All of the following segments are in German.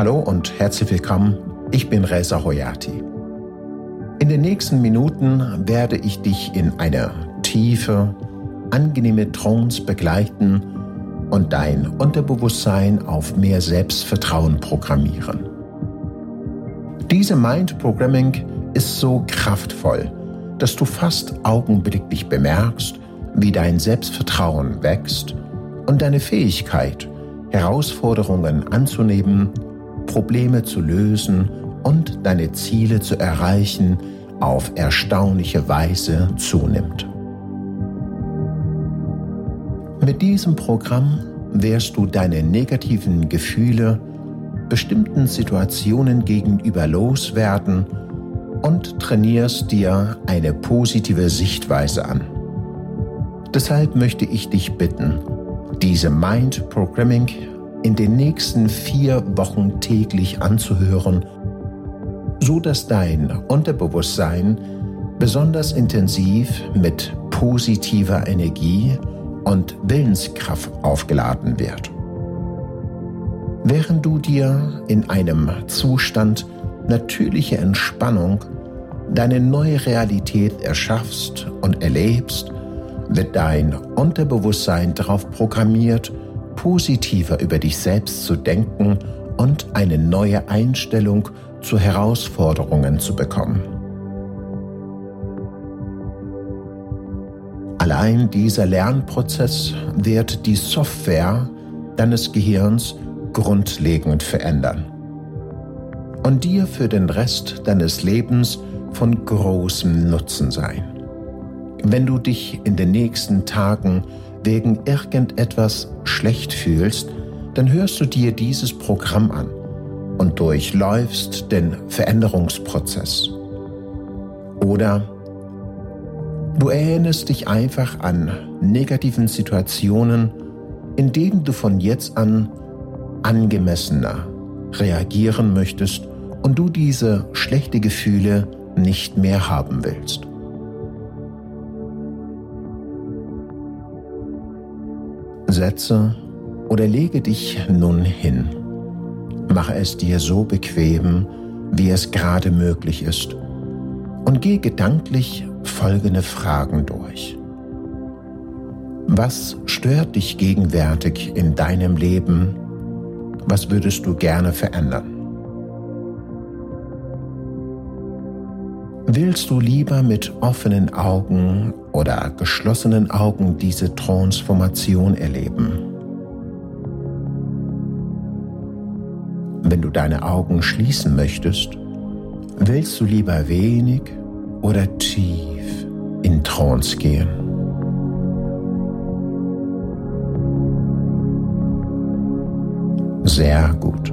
Hallo und herzlich willkommen. Ich bin Reza Hoyati. In den nächsten Minuten werde ich dich in eine tiefe, angenehme Trance begleiten und dein Unterbewusstsein auf mehr Selbstvertrauen programmieren. Diese Mind Programming ist so kraftvoll, dass du fast augenblicklich bemerkst, wie dein Selbstvertrauen wächst und deine Fähigkeit, Herausforderungen anzunehmen, Probleme zu lösen und deine Ziele zu erreichen, auf erstaunliche Weise zunimmt. Mit diesem Programm wirst du deine negativen Gefühle bestimmten Situationen gegenüber loswerden und trainierst dir eine positive Sichtweise an. Deshalb möchte ich dich bitten, diese Mind Programming in den nächsten vier Wochen täglich anzuhören, so dass dein Unterbewusstsein besonders intensiv mit positiver Energie und Willenskraft aufgeladen wird. Während du dir in einem Zustand natürlicher Entspannung deine neue Realität erschaffst und erlebst, wird dein Unterbewusstsein darauf programmiert, positiver über dich selbst zu denken und eine neue Einstellung zu Herausforderungen zu bekommen. Allein dieser Lernprozess wird die Software deines Gehirns grundlegend verändern und dir für den Rest deines Lebens von großem Nutzen sein. Wenn du dich in den nächsten Tagen wegen irgendetwas schlecht fühlst, dann hörst du dir dieses Programm an und durchläufst den Veränderungsprozess. Oder du erinnerst dich einfach an negativen Situationen, in denen du von jetzt an angemessener reagieren möchtest und du diese schlechten Gefühle nicht mehr haben willst. Setze oder lege dich nun hin. Mache es dir so bequem, wie es gerade möglich ist und gehe gedanklich folgende Fragen durch. Was stört dich gegenwärtig in deinem Leben? Was würdest du gerne verändern? Willst du lieber mit offenen Augen oder geschlossenen Augen diese Transformation erleben? Wenn du deine Augen schließen möchtest, willst du lieber wenig oder tief in Trance gehen? Sehr gut.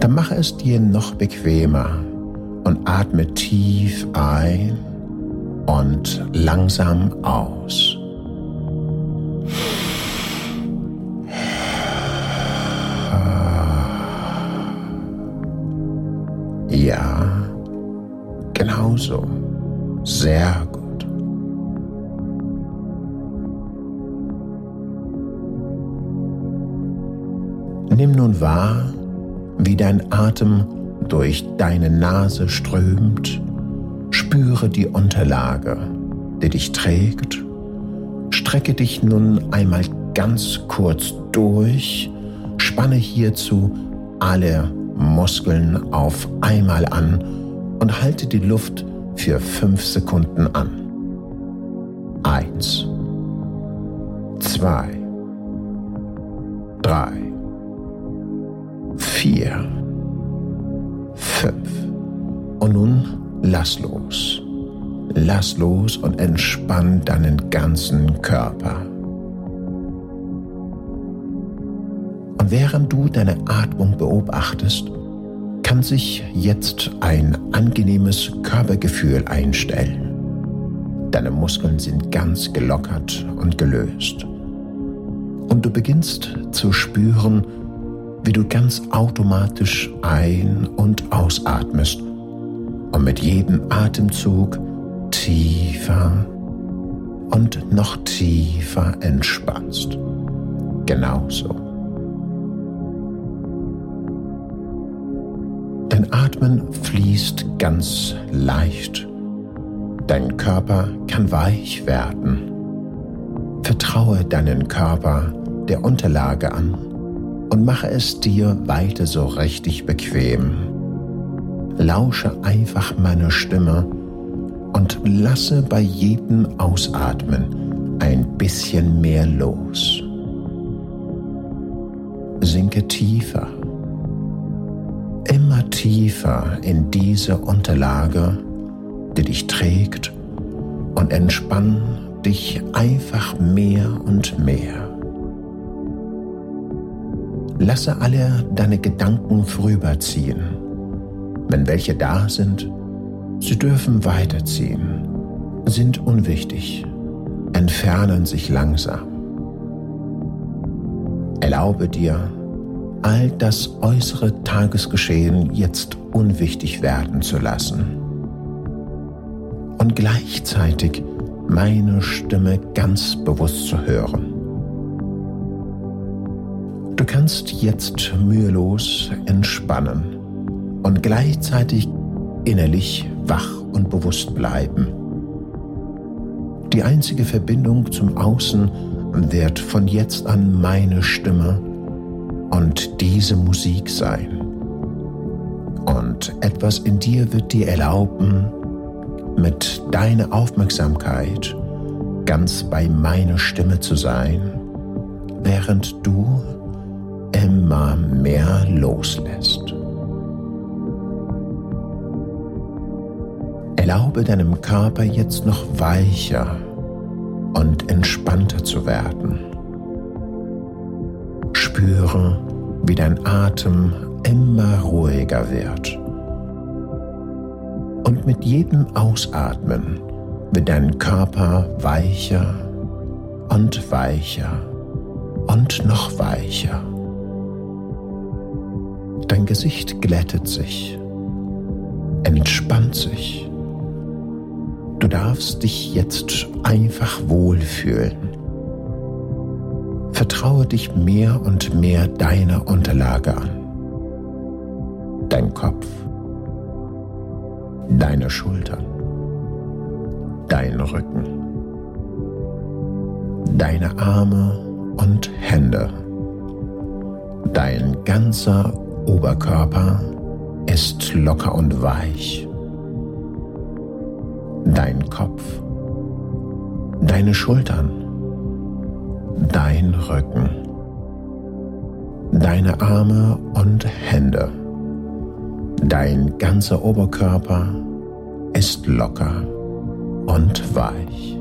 Dann mache es dir noch bequemer und atme tief ein und langsam aus. Ja, genau so. Sehr gut. Nimm nun wahr, wie dein Atem durch deine Nase strömt, spüre die Unterlage, die dich trägt. Strecke dich nun einmal ganz kurz durch, spanne hierzu alle Muskeln auf einmal an und halte die Luft für fünf Sekunden an. 1, 2, 3, 4. Köpf. Und nun lass los. Lass los und entspann deinen ganzen Körper. Und während du deine Atmung beobachtest, kann sich jetzt ein angenehmes Körpergefühl einstellen. Deine Muskeln sind ganz gelockert und gelöst. Und du beginnst zu spüren, wie du ganz automatisch ein- und ausatmest und mit jedem Atemzug tiefer und noch tiefer entspannst. Genauso. Atmen fließt ganz leicht. Dein Körper kann weich werden. Vertraue deinen Körper der Unterlage an und mache es dir weiter so richtig bequem. Lausche einfach meine Stimme und lasse bei jedem Ausatmen ein bisschen mehr los. Sinke tiefer, immer tiefer in diese Unterlage, die dich trägt und entspann dich einfach mehr und mehr. Lasse alle deine Gedanken vorüberziehen. Wenn welche da sind, sie dürfen weiterziehen, sind unwichtig, entfernen sich langsam. Erlaube dir, all das äußere Tagesgeschehen jetzt unwichtig werden zu lassen. Und gleichzeitig meine Stimme ganz bewusst zu hören. Du kannst jetzt mühelos entspannen und gleichzeitig innerlich wach und bewusst bleiben. Die einzige Verbindung zum Außen wird von jetzt an meine Stimme und diese Musik sein. Und etwas in dir wird dir erlauben, mit deiner Aufmerksamkeit ganz bei meiner Stimme zu sein, während du immer mehr loslässt. Erlaube deinem Körper jetzt noch weicher und entspannter zu werden. Spüre, wie dein Atem immer ruhiger wird. Und mit jedem Ausatmen wird dein Körper weicher und weicher und noch weicher. Dein Gesicht glättet sich, entspannt sich. Du darfst dich jetzt einfach wohlfühlen. Vertraue dich mehr und mehr deiner Unterlage an. Dein Kopf, deine Schultern, dein Rücken, deine Arme und Hände, dein ganzer Oberkörper ist locker und weich. Dein Kopf, deine Schultern, dein Rücken, deine Arme und Hände, dein ganzer Oberkörper ist locker und weich.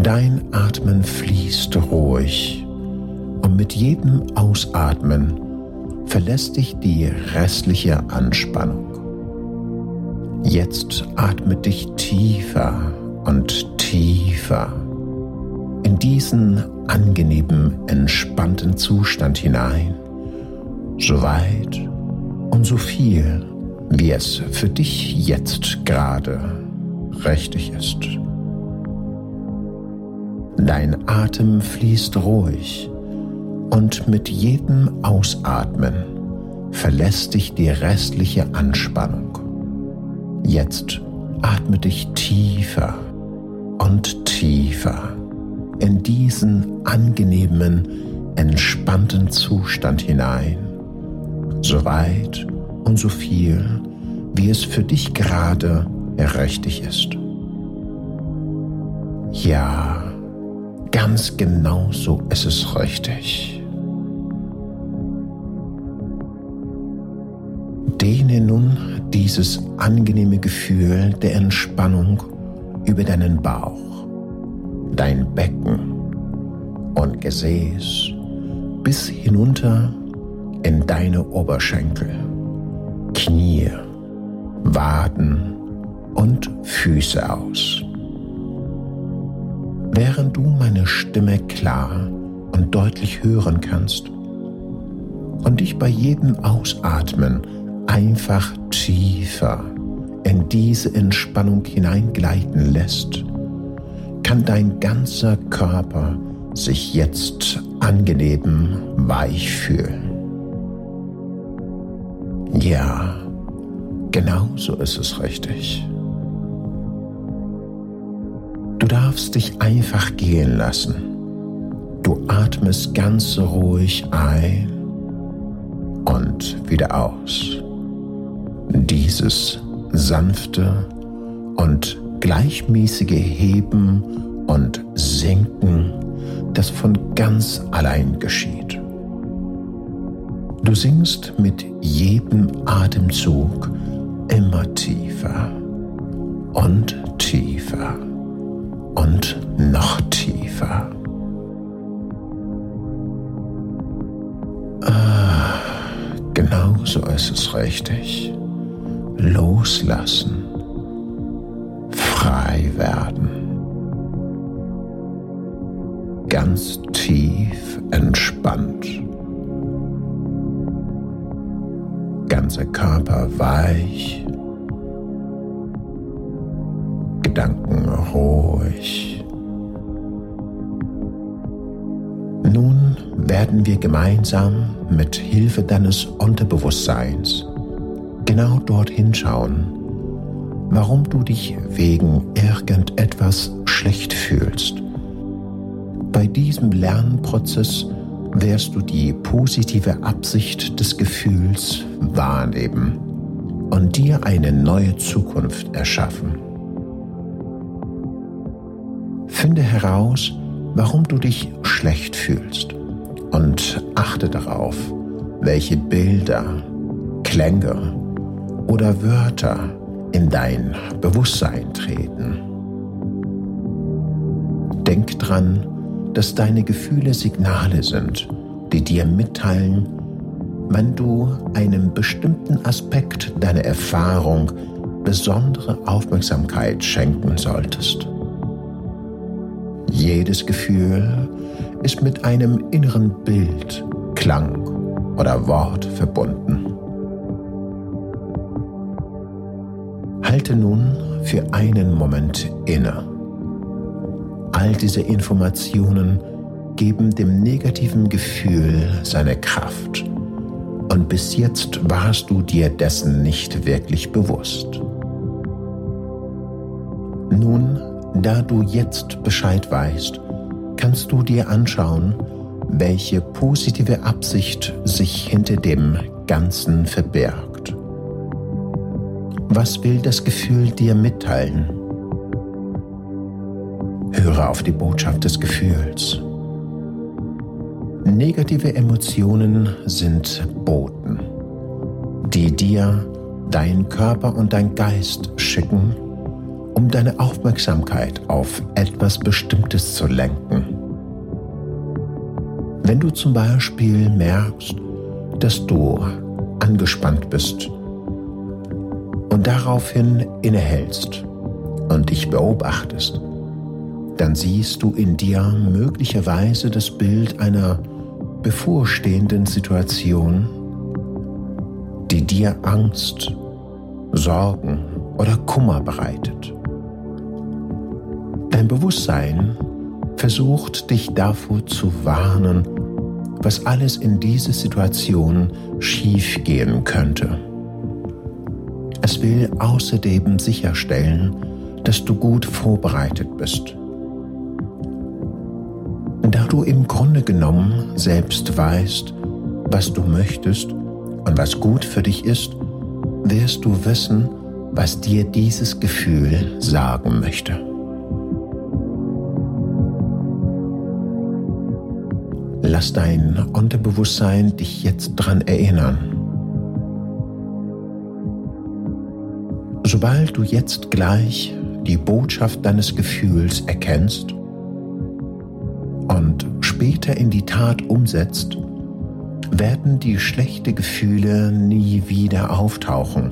Dein Atmen fließt ruhig und mit jedem Ausatmen verlässt dich die restliche Anspannung. Jetzt atme dich tiefer und tiefer in diesen angenehmen, entspannten Zustand hinein, so weit und so viel, wie es für dich jetzt gerade richtig ist. Dein Atem fließt ruhig und mit jedem Ausatmen verlässt dich die restliche Anspannung. Jetzt atme dich tiefer und tiefer in diesen angenehmen, entspannten Zustand hinein, so weit und so viel, wie es für dich gerade richtig ist. Ja, ganz genau so ist es richtig. Dehne nun dieses angenehme Gefühl der Entspannung über deinen Bauch, dein Becken und Gesäß bis hinunter in deine Oberschenkel, Knie, Waden und Füße aus. Während du meine Stimme klar und deutlich hören kannst und dich bei jedem Ausatmen einfach tiefer in diese Entspannung hineingleiten lässt, kann dein ganzer Körper sich jetzt angenehm weich fühlen. Ja, genau so ist es richtig. Du darfst dich einfach gehen lassen. Du atmest ganz ruhig ein und wieder aus. Dieses sanfte und gleichmäßige Heben und Senken, das von ganz allein geschieht. Du sinkst mit jedem Atemzug immer tiefer und tiefer und noch tiefer. Ah, genau so ist es richtig. Loslassen, frei werden, ganz tief entspannt. ganzer Körper weich, Gedanken ruhig. Nun werden wir gemeinsam mit Hilfe deines Unterbewusstseins genau dorthin schauen, warum du dich wegen irgendetwas schlecht fühlst. Bei diesem Lernprozess wirst du die positive Absicht des Gefühls wahrnehmen und dir eine neue Zukunft erschaffen. Finde heraus, warum du dich schlecht fühlst und achte darauf, welche Bilder, Klänge oder Wörter in dein Bewusstsein treten. Denk dran, dass deine Gefühle Signale sind, die dir mitteilen, wenn du einem bestimmten Aspekt deiner Erfahrung besondere Aufmerksamkeit schenken solltest. Jedes Gefühl ist mit einem inneren Bild, Klang oder Wort verbunden. Halte nun für einen Moment inne All diese Informationen geben dem negativen Gefühl seine Kraft. Und bis jetzt warst du dir dessen nicht wirklich bewusst. Nun, da du jetzt Bescheid weißt, kannst du dir anschauen, welche positive Absicht sich hinter dem Ganzen verbirgt. Was will das Gefühl dir mitteilen? Höre auf die Botschaft des Gefühls. Negative Emotionen sind Boten, die dir dein Körper und dein Geist schicken, um deine Aufmerksamkeit auf etwas Bestimmtes zu lenken. Wenn du zum Beispiel merkst, dass du angespannt bist und daraufhin innehältst und dich beobachtest, dann siehst du in dir möglicherweise das Bild einer bevorstehenden Situation, die dir Angst, Sorgen oder Kummer bereitet. Dein Bewusstsein versucht dich davor zu warnen, was alles in dieser Situation schiefgehen könnte. Es will außerdem sicherstellen, dass du gut vorbereitet bist da du im Grunde genommen selbst weißt, was du möchtest und was gut für dich ist, wirst du wissen, was dir dieses Gefühl sagen möchte. Lass dein Unterbewusstsein dich jetzt dran erinnern. Sobald du jetzt gleich die Botschaft deines Gefühls erkennst, und später in die Tat umsetzt, werden die schlechten Gefühle nie wieder auftauchen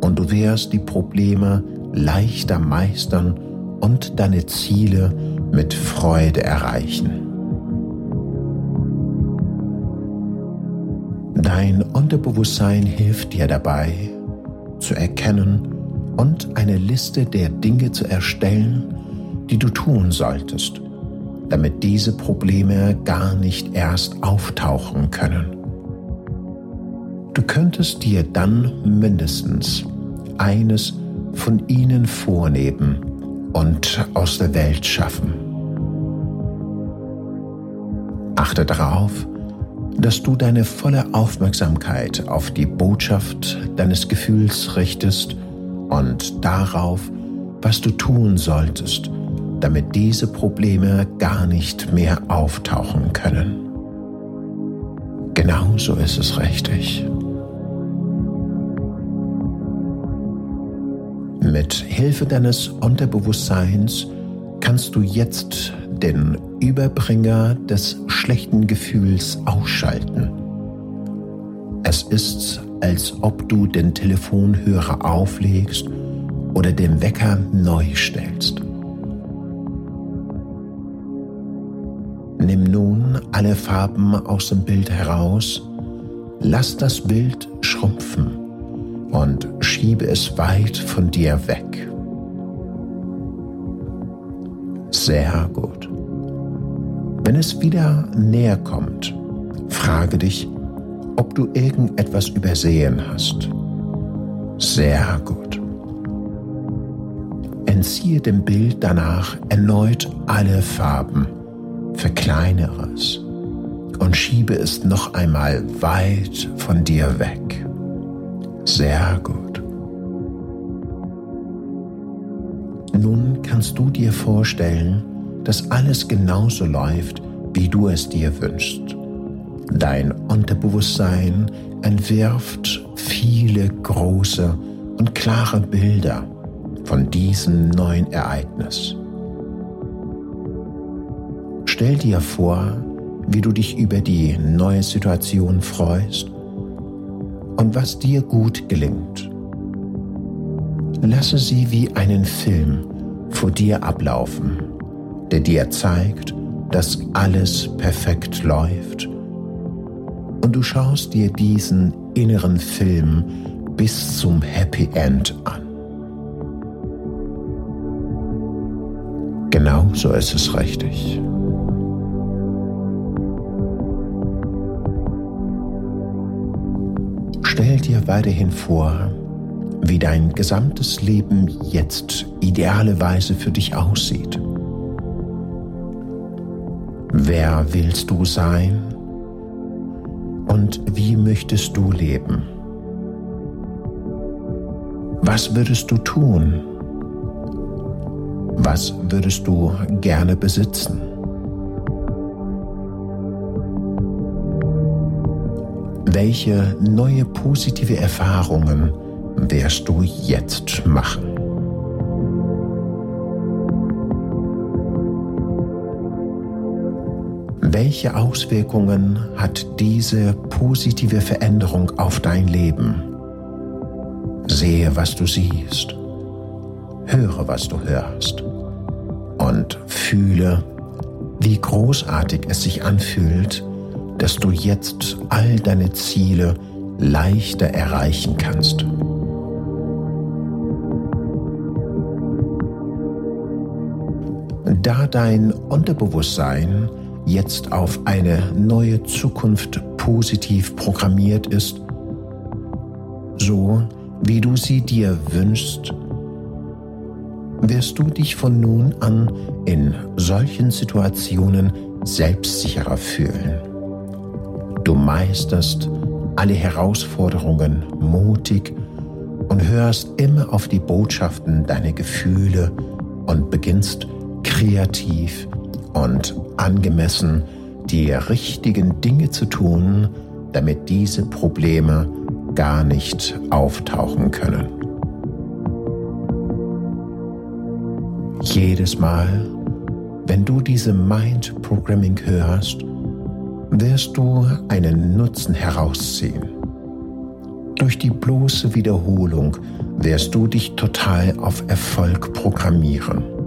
und du wirst die Probleme leichter meistern und deine Ziele mit Freude erreichen. Dein Unterbewusstsein hilft dir dabei, zu erkennen und eine Liste der Dinge zu erstellen, die du tun solltest, damit diese Probleme gar nicht erst auftauchen können. Du könntest dir dann mindestens eines von ihnen vornehmen und aus der Welt schaffen. Achte darauf, dass du deine volle Aufmerksamkeit auf die Botschaft deines Gefühls richtest und darauf, was du tun solltest, damit diese Probleme gar nicht mehr auftauchen können. Genauso ist es richtig. Mit Hilfe deines Unterbewusstseins kannst du jetzt den Überbringer des schlechten Gefühls ausschalten. Es ist, als ob du den Telefonhörer auflegst oder den Wecker neu stellst. Nimm nun alle Farben aus dem Bild heraus, lass das Bild schrumpfen und schiebe es weit von dir weg. Sehr gut. Wenn es wieder näher kommt, frage dich, ob du irgendetwas übersehen hast. Sehr gut. Entziehe dem Bild danach erneut alle Farben, verkleinere es und schiebe es noch einmal weit von dir weg. Sehr gut. Nun kannst du dir vorstellen, dass alles genauso läuft, wie du es dir wünschst. Dein Unterbewusstsein entwirft viele große und klare Bilder von diesem neuen Ereignis. Stell dir vor, wie du dich über die neue Situation freust und was dir gut gelingt. Lasse sie wie einen Film vor dir ablaufen, der dir zeigt, dass alles perfekt läuft und du schaust dir diesen inneren Film bis zum Happy End an. Genau so ist es richtig. Stell dir weiterhin vor, wie dein gesamtes Leben jetzt idealerweise für dich aussieht. Wer willst du sein? Und wie möchtest du leben? Was würdest du tun? Was würdest du gerne besitzen? Welche neue positive Erfahrungen wirst du jetzt machen? Welche Auswirkungen hat diese positive Veränderung auf dein Leben? Sehe, was du siehst. Höre, was du hörst. Und fühle, wie großartig es sich anfühlt, dass du jetzt all deine Ziele leichter erreichen kannst. Da dein Unterbewusstsein jetzt auf eine neue Zukunft positiv programmiert ist, so wie du sie dir wünschst, wirst du dich von nun an in solchen Situationen selbstsicherer fühlen. Du meisterst alle Herausforderungen mutig und hörst immer auf die Botschaften deiner Gefühle und beginnst kreativ und angemessen die richtigen Dinge zu tun, damit diese Probleme gar nicht auftauchen können. Jedes Mal, wenn du diese Mind Programming hörst, wirst du einen Nutzen herausziehen. Durch die bloße Wiederholung wirst du dich total auf Erfolg programmieren.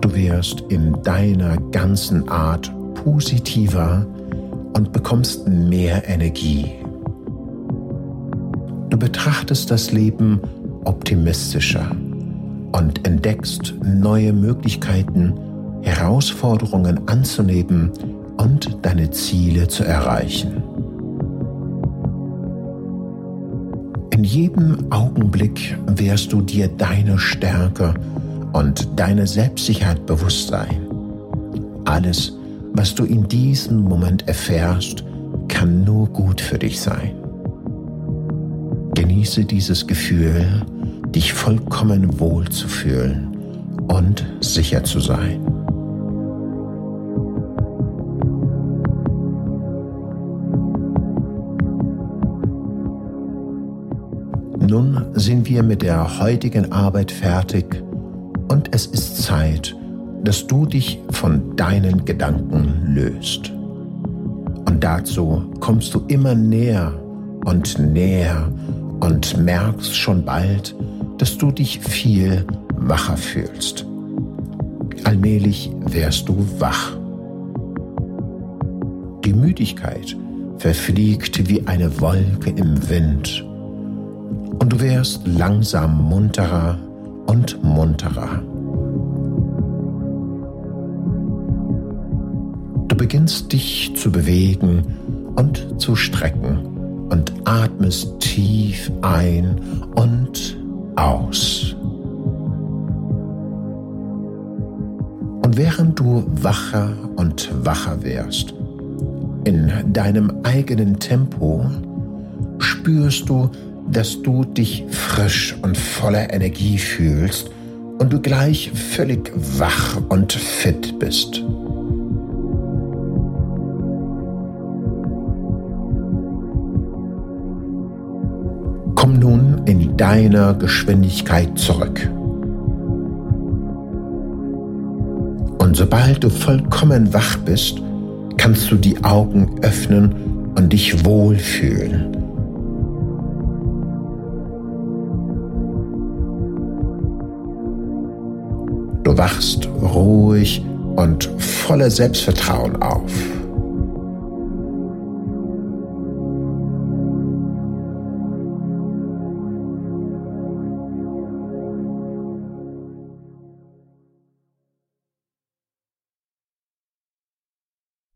Du wirst in deiner ganzen Art positiver und bekommst mehr Energie. Du betrachtest das Leben optimistischer und entdeckst neue Möglichkeiten, Herausforderungen anzunehmen und deine Ziele zu erreichen. In jedem Augenblick wirst du dir deine Stärke und deine Selbstsicherheit bewusst sein. Alles, was du in diesem Moment erfährst, kann nur gut für dich sein. Genieße dieses Gefühl, dich vollkommen wohl zu fühlen und sicher zu sein. Nun sind wir mit der heutigen Arbeit fertig und es ist Zeit, dass du dich von deinen Gedanken löst. Und dazu kommst du immer näher und näher und merkst schon bald, dass du dich viel wacher fühlst. Allmählich wirst du wach. Die Müdigkeit verfliegt wie eine Wolke im Wind und du wirst langsam munterer und munterer. Du beginnst dich zu bewegen und zu strecken und atmest tief ein und aus. Und während du wacher und wacher wirst, in deinem eigenen Tempo, spürst du, dass du dich frisch und voller Energie fühlst und du gleich völlig wach und fit bist. Komm nun in deiner Geschwindigkeit zurück. Und sobald du vollkommen wach bist, kannst du die Augen öffnen und dich wohlfühlen. Du wachst ruhig und voller Selbstvertrauen auf.